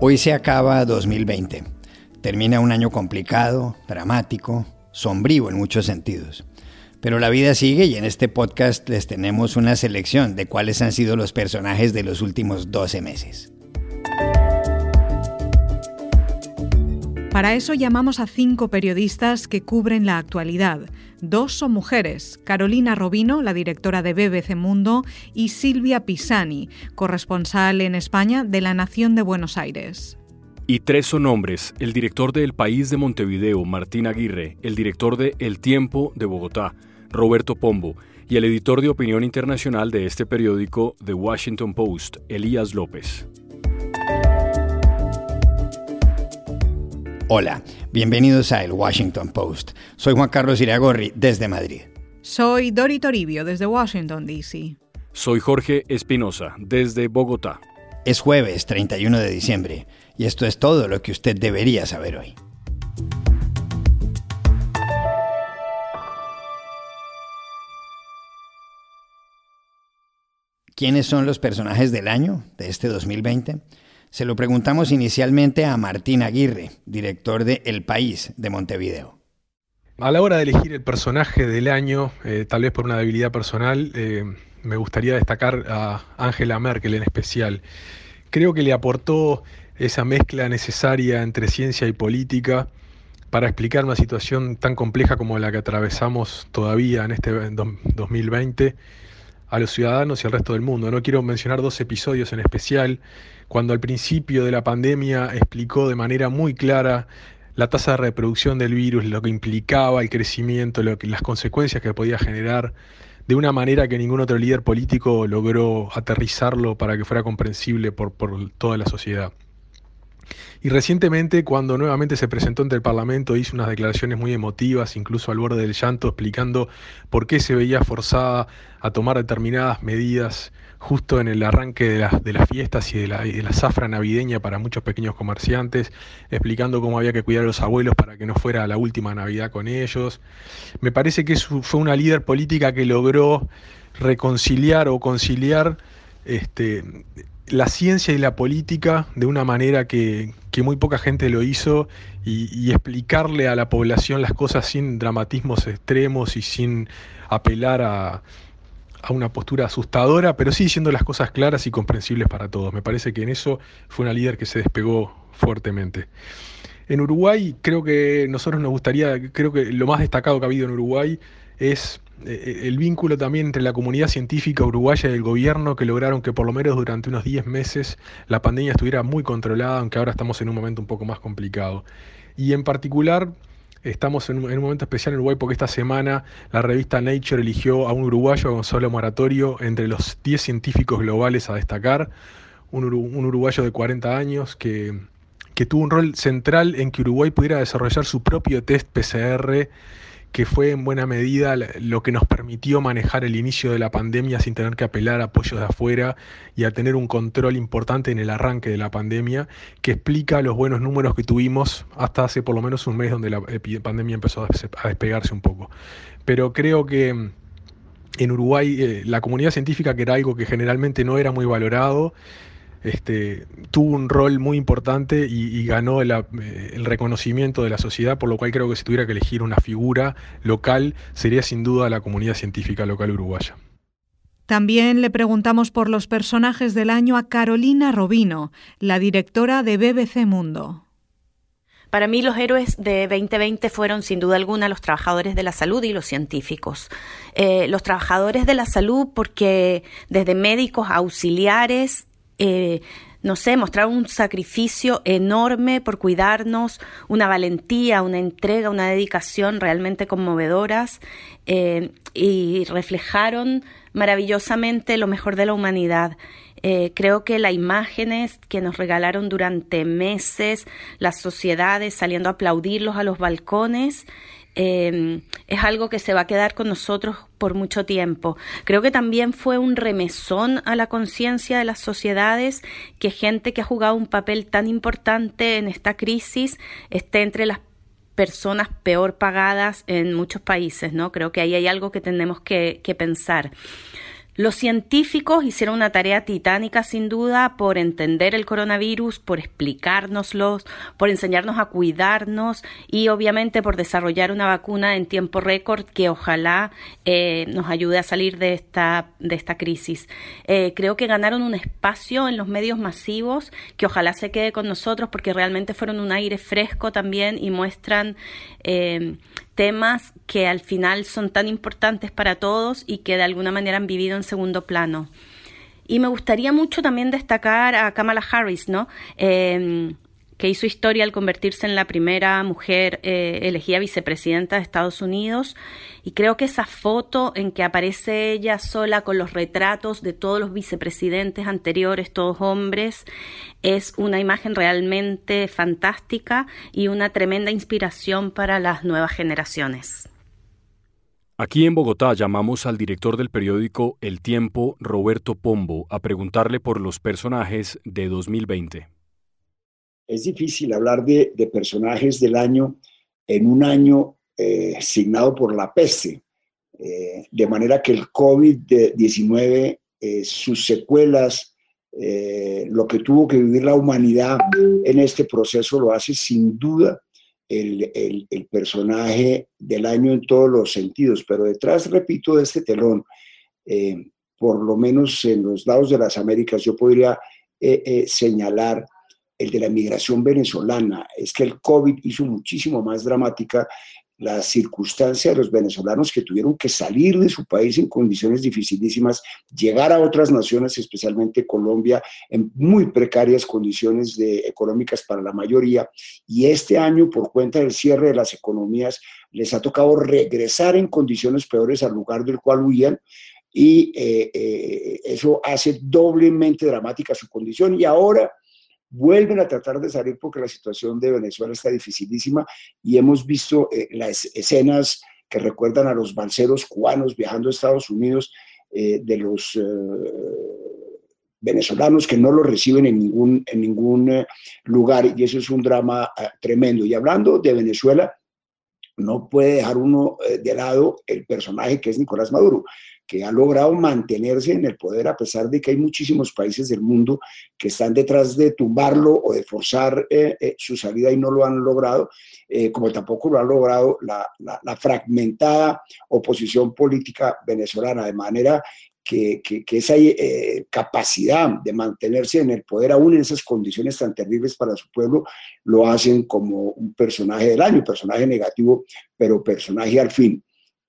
Hoy se acaba 2020. Termina un año complicado, dramático, sombrío en muchos sentidos. Pero la vida sigue y en este podcast les tenemos una selección de cuáles han sido los personajes de los últimos 12 meses. Para eso llamamos a cinco periodistas que cubren la actualidad. Dos son mujeres, Carolina Robino, la directora de BBC Mundo, y Silvia Pisani, corresponsal en España de La Nación de Buenos Aires. Y tres son hombres, el director de El País de Montevideo, Martín Aguirre, el director de El Tiempo de Bogotá, Roberto Pombo, y el editor de opinión internacional de este periódico, The Washington Post, Elías López. Hola, bienvenidos a El Washington Post. Soy Juan Carlos Iragorri desde Madrid. Soy Dori Toribio desde Washington, D.C. Soy Jorge Espinosa desde Bogotá. Es jueves 31 de diciembre y esto es todo lo que usted debería saber hoy. ¿Quiénes son los personajes del año de este 2020? Se lo preguntamos inicialmente a Martín Aguirre, director de El País de Montevideo. A la hora de elegir el personaje del año, eh, tal vez por una debilidad personal, eh, me gustaría destacar a Angela Merkel en especial. Creo que le aportó esa mezcla necesaria entre ciencia y política para explicar una situación tan compleja como la que atravesamos todavía en este 2020 a los ciudadanos y al resto del mundo. No quiero mencionar dos episodios en especial, cuando al principio de la pandemia explicó de manera muy clara la tasa de reproducción del virus, lo que implicaba el crecimiento, lo que, las consecuencias que podía generar, de una manera que ningún otro líder político logró aterrizarlo para que fuera comprensible por, por toda la sociedad. Y recientemente, cuando nuevamente se presentó ante el Parlamento, hizo unas declaraciones muy emotivas, incluso al borde del llanto, explicando por qué se veía forzada a tomar determinadas medidas justo en el arranque de, las, fiestas y de, la, de la, zafra navideña para muchos pequeños comerciantes, explicando cómo había que cuidar a los abuelos para que no fuera la última Navidad con ellos. Me parece que fue una líder política que logró reconciliar o conciliar este, la ciencia y la política de una manera que, muy poca gente lo hizo y, explicarle a la población las cosas sin dramatismos extremos y sin apelar a, a, una postura asustadora, pero sí diciendo las cosas claras y comprensibles para todos. Me parece que en eso fue una líder que se despegó fuertemente. En Uruguay creo que nosotros nos gustaría, creo que lo más destacado que ha habido en Uruguay es eh, el vínculo también entre la comunidad científica uruguaya y el gobierno que lograron que por lo menos durante unos 10 meses la pandemia estuviera muy controlada, aunque ahora estamos en un momento un poco más complicado. Y en particular estamos en un, momento especial en Uruguay porque esta semana la revista Nature eligió a un uruguayo, Gonzalo Moratorio, entre los 10 científicos globales a destacar, un, uruguayo de 40 años que, que tuvo un rol central en que Uruguay pudiera desarrollar su propio test PCR que fue en buena medida lo que nos permitió manejar el inicio de la pandemia sin tener que apelar a apoyos de afuera y a tener un control importante en el arranque de la pandemia, que explica los buenos números que tuvimos hasta hace por lo menos un mes donde la pandemia empezó a despegarse un poco. Pero creo que mm, en Uruguay eh, la comunidad científica, que era algo que generalmente no era muy valorado, este, tuvo un rol muy importante y, ganó eh, el reconocimiento de la sociedad, por lo cual creo que si tuviera que elegir una figura local, sería sin duda la comunidad científica local uruguaya. También le preguntamos por los personajes del año a Carolina Robino, la directora de BBC Mundo. Para mí los héroes de 2020 fueron sin duda alguna los trabajadores de la salud y los científicos. Eh, los trabajadores de la salud porque desde médicos auxiliares eh, no sé, mostrar un sacrificio enorme por cuidarnos, una valentía, una entrega, una dedicación realmente conmovedoras eh, y reflejaron maravillosamente lo mejor de la humanidad. Eh, creo que las imágenes que nos regalaron durante meses, las sociedades saliendo a aplaudirlos a los balcones, Em, es algo que se va a quedar con nosotros por mucho tiempo. Creo que también fue un remesón a la conciencia de las sociedades que gente que ha jugado un papel tan importante en esta crisis esté entre las personas peor pagadas en muchos países, ¿no? Creo que ahí hay algo que tenemos que, que pensar. Los científicos hicieron una tarea titánica sin duda por entender el coronavirus, por explicárnoslos, por enseñarnos a cuidarnos y obviamente por desarrollar una vacuna en tiempo récord que ojalá eh, nos ayude a salir de esta, de esta crisis. Eh, creo que ganaron un espacio en los medios masivos que ojalá se quede con nosotros porque realmente fueron un aire fresco también y muestran eh, temas que al final son tan importantes para todos y que de alguna manera han vivido en segundo plano. Y me gustaría mucho también destacar a Kamala Harris, ¿no? Em, que hizo historia al convertirse en la primera mujer eh, elegida vicepresidenta de Estados Unidos. Y creo que esa foto en que aparece ella sola con los retratos de todos los vicepresidentes anteriores, todos hombres, es una imagen realmente fantástica y una tremenda inspiración para las nuevas generaciones. Aquí en Bogotá llamamos al director del periódico El Tiempo, Roberto Pombo, a preguntarle por los personajes de 2020 es difícil hablar de, personajes del año en un año eh, signado por la peste, eh, de manera que el COVID-19, eh, sus secuelas, lo que tuvo que vivir la humanidad en este proceso lo hace sin duda el, el, personaje del año en todos los sentidos, pero detrás, repito, de este telón, por lo menos en los lados de las Américas, yo podría señalar el de la migración venezolana, es que el COVID hizo muchísimo más dramática la circunstancia de los venezolanos que tuvieron que salir de su país en condiciones dificilísimas, llegar a otras naciones, especialmente Colombia, en muy precarias condiciones de, económicas para la mayoría. Y este año, por cuenta del cierre de las economías, les ha tocado regresar en condiciones peores al lugar del cual huían. Y eh, eh, eso hace doblemente dramática su condición. Y ahora vuelven a tratar de salir porque la situación de Venezuela está dificilísima y hemos visto eh, las escenas que recuerdan a los balseros cubanos viajando a Estados Unidos, eh, de los eh, venezolanos que no lo reciben en ningún, en ningún lugar y eso es un drama tremendo. Y hablando de Venezuela, no puede dejar uno de lado el personaje que es Nicolás Maduro que ha logrado mantenerse en el poder a pesar de que hay muchísimos países del mundo que están detrás de tumbarlo o de forzar eh, eh, su salida y no lo han logrado, eh, como tampoco lo ha logrado la, fragmentada oposición política venezolana, de manera que, esa capacidad de mantenerse en el poder aún en esas condiciones tan terribles para su pueblo lo hacen como un personaje del año, personaje negativo, pero personaje al fin.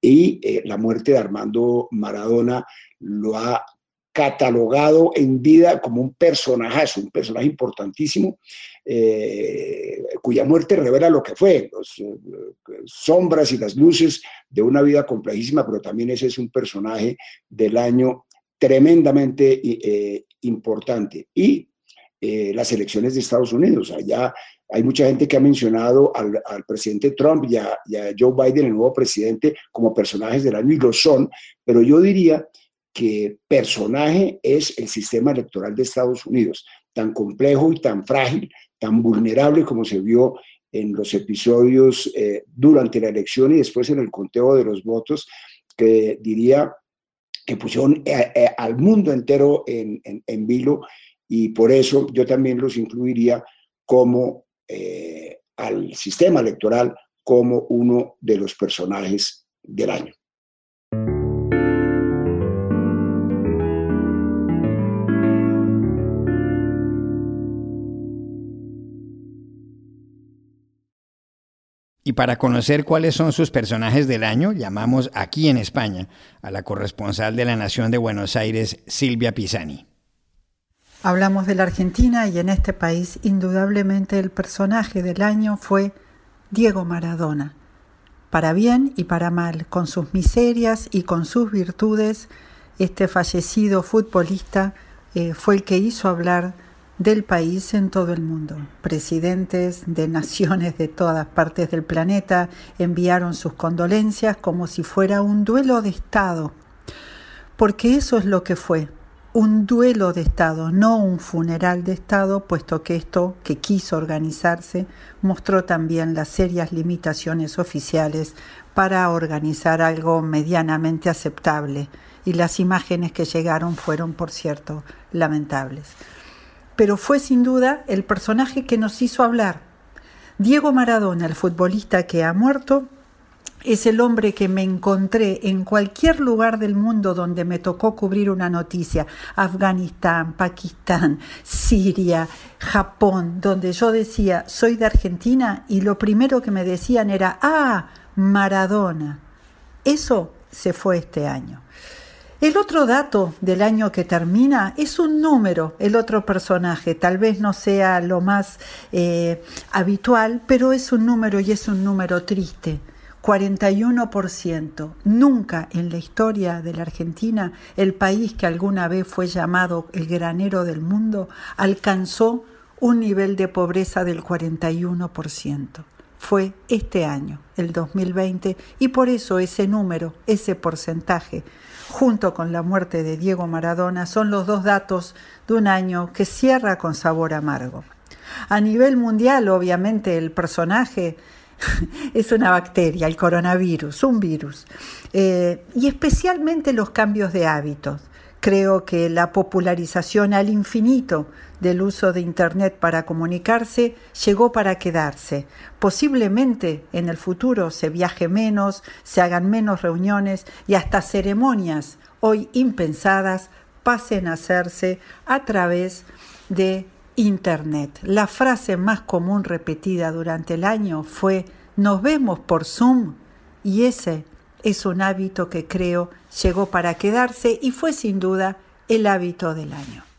Y eh, la muerte de Armando Maradona lo ha catalogado en vida como un personaje, un personaje importantísimo, eh, cuya muerte revela lo que fue, las eh, sombras y las luces de una vida complejísima, pero también ese es un personaje del año tremendamente importante. Y las elecciones de Estados Unidos, allá hay mucha gente que ha mencionado al, presidente Trump y a, Joe Biden, el nuevo presidente, como personajes del año y lo son, pero yo diría que personaje es el sistema electoral de Estados Unidos, tan complejo y tan frágil, tan vulnerable como se vio en los episodios eh, durante la elección y después en el conteo de los votos, que diría que pusieron eh, eh, al mundo entero en, en vilo y por eso yo también los incluiría como al sistema electoral como uno de los personajes del año. Y para conocer cuáles son sus personajes del año, llamamos aquí en España a la corresponsal de la Nación de Buenos Aires, Silvia Pisani. Hablamos de la Argentina y en este país indudablemente el personaje del año fue Diego Maradona. Para bien y para mal, con sus miserias y con sus virtudes, este fallecido futbolista eh, fue el que hizo hablar del país en todo el mundo. Presidentes de naciones de todas partes del planeta enviaron sus condolencias como si fuera un duelo de Estado, porque eso es lo que fue, un duelo de Estado, no un funeral de Estado, puesto que esto que quiso organizarse mostró también las serias limitaciones oficiales para organizar algo medianamente aceptable y las imágenes que llegaron fueron, por cierto, lamentables. Pero fue sin duda el personaje que nos hizo hablar. Diego Maradona, el futbolista que ha muerto, es el hombre que me encontré en cualquier lugar del mundo donde me tocó cubrir una noticia, Afganistán, Pakistán, Siria, Japón, donde yo decía, soy de Argentina, y lo primero que me decían era, ah, Maradona. Eso se fue este año. El otro dato del año que termina es un número, el otro personaje. Tal vez no sea lo más eh, habitual, pero es un número y es un número triste. 41%. Nunca en la historia de la Argentina, el país que alguna vez fue llamado el granero del mundo, alcanzó un nivel de pobreza del 41%. Fue este año, el 2020, y por eso ese número, ese porcentaje, junto con la muerte de Diego Maradona, son los dos datos de un año que cierra con sabor amargo. A nivel mundial, obviamente, el personaje es una bacteria, el coronavirus, un virus. Eh, y especialmente los cambios de hábitos. Creo que la popularización al infinito del uso de Internet para comunicarse llegó para quedarse. Posiblemente en el futuro se viaje menos, se hagan menos reuniones y hasta ceremonias hoy impensadas pasen a hacerse a través de Internet. La frase más común repetida durante el año fue nos vemos por Zoom y ese es un hábito que creo llegó para quedarse y fue sin duda el hábito del año.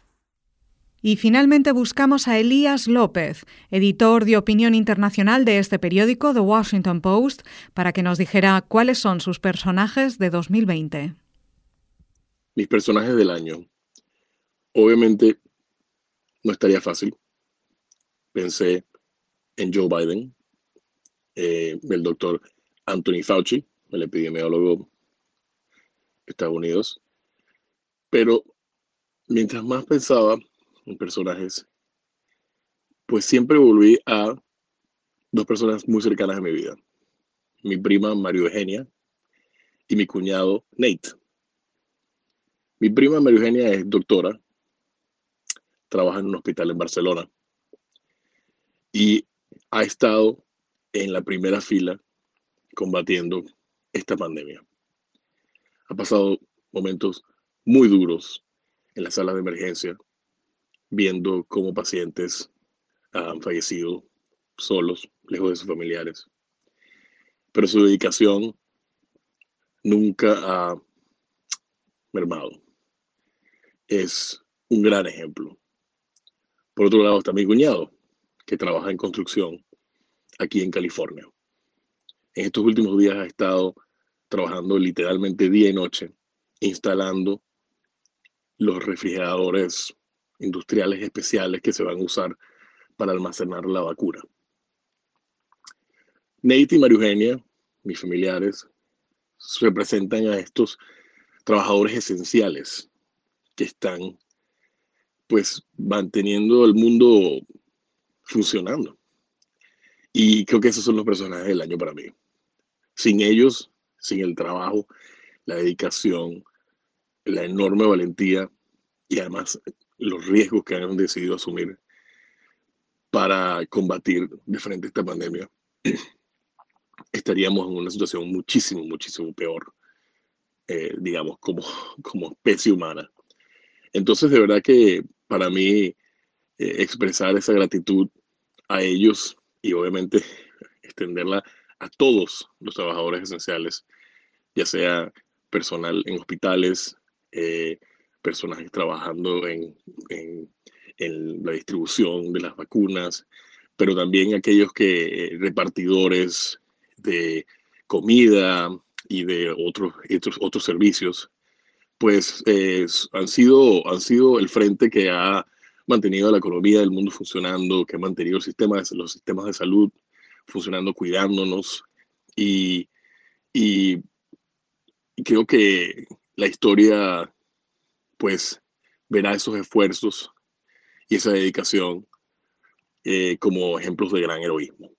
Y finalmente buscamos a Elías López, editor de opinión internacional de este periódico, The Washington Post, para que nos dijera cuáles son sus personajes de 2020. Mis personajes del año. Obviamente no estaría fácil. Pensé en Joe Biden, eh, el doctor Anthony Fauci, el epidemiólogo de Estados Unidos. Pero mientras más pensaba en personajes, pues siempre volví a dos personas muy cercanas a mi vida. Mi prima María Eugenia y mi cuñado Nate. Mi prima María Eugenia es doctora trabaja en un hospital en Barcelona y ha estado en la primera fila combatiendo esta pandemia. Ha pasado momentos muy duros en las salas de emergencia, viendo cómo pacientes han fallecido solos, lejos de sus familiares. Pero su dedicación nunca ha mermado. Es un gran ejemplo por otro lado está mi cuñado, que trabaja en construcción aquí en California. En estos últimos días ha estado trabajando literalmente día y noche, instalando los refrigeradores industriales especiales que se van a usar para almacenar la vacuna. Nate y María Eugenia, mis familiares, representan a estos trabajadores esenciales que están pues manteniendo el mundo funcionando. Y creo que esos son los personajes del año para mí. Sin ellos, sin el trabajo, la dedicación, la enorme valentía y además los riesgos que han decidido asumir para combatir de frente a esta pandemia, estaríamos en una situación muchísimo, muchísimo peor, eh, digamos, como, como especie humana. Entonces, de verdad que para mí eh, expresar esa gratitud a ellos y obviamente extenderla a todos los trabajadores esenciales, ya sea personal en hospitales, eh, personas trabajando en, en, la distribución de las vacunas, pero también aquellos que eh, repartidores de comida y de otros, otros, otros servicios pues han, sido, han sido el frente que ha mantenido la economía del mundo funcionando, que ha mantenido el sistema los sistemas de salud funcionando, cuidándonos. Y, y, creo que la historia, pues, verá esos esfuerzos y esa dedicación eh, como ejemplos de gran heroísmo.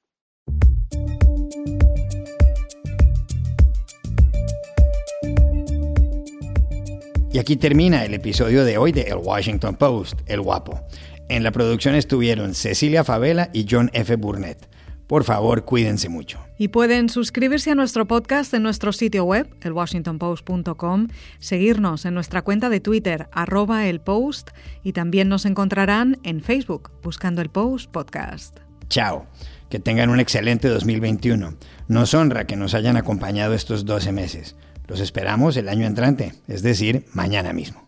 Y aquí termina el episodio de hoy de El Washington Post, El Guapo. En la producción estuvieron Cecilia Favela y John F. Burnett. Por favor, cuídense mucho. Y pueden suscribirse a nuestro podcast en nuestro sitio web, elwashingtonpost.com, seguirnos en nuestra cuenta de Twitter, arroba el post, y también nos encontrarán en Facebook, buscando el Post Podcast. Chao. Que tengan un excelente 2021. Nos honra que nos hayan acompañado estos 12 meses. Los esperamos el año entrante, es decir, mañana mismo.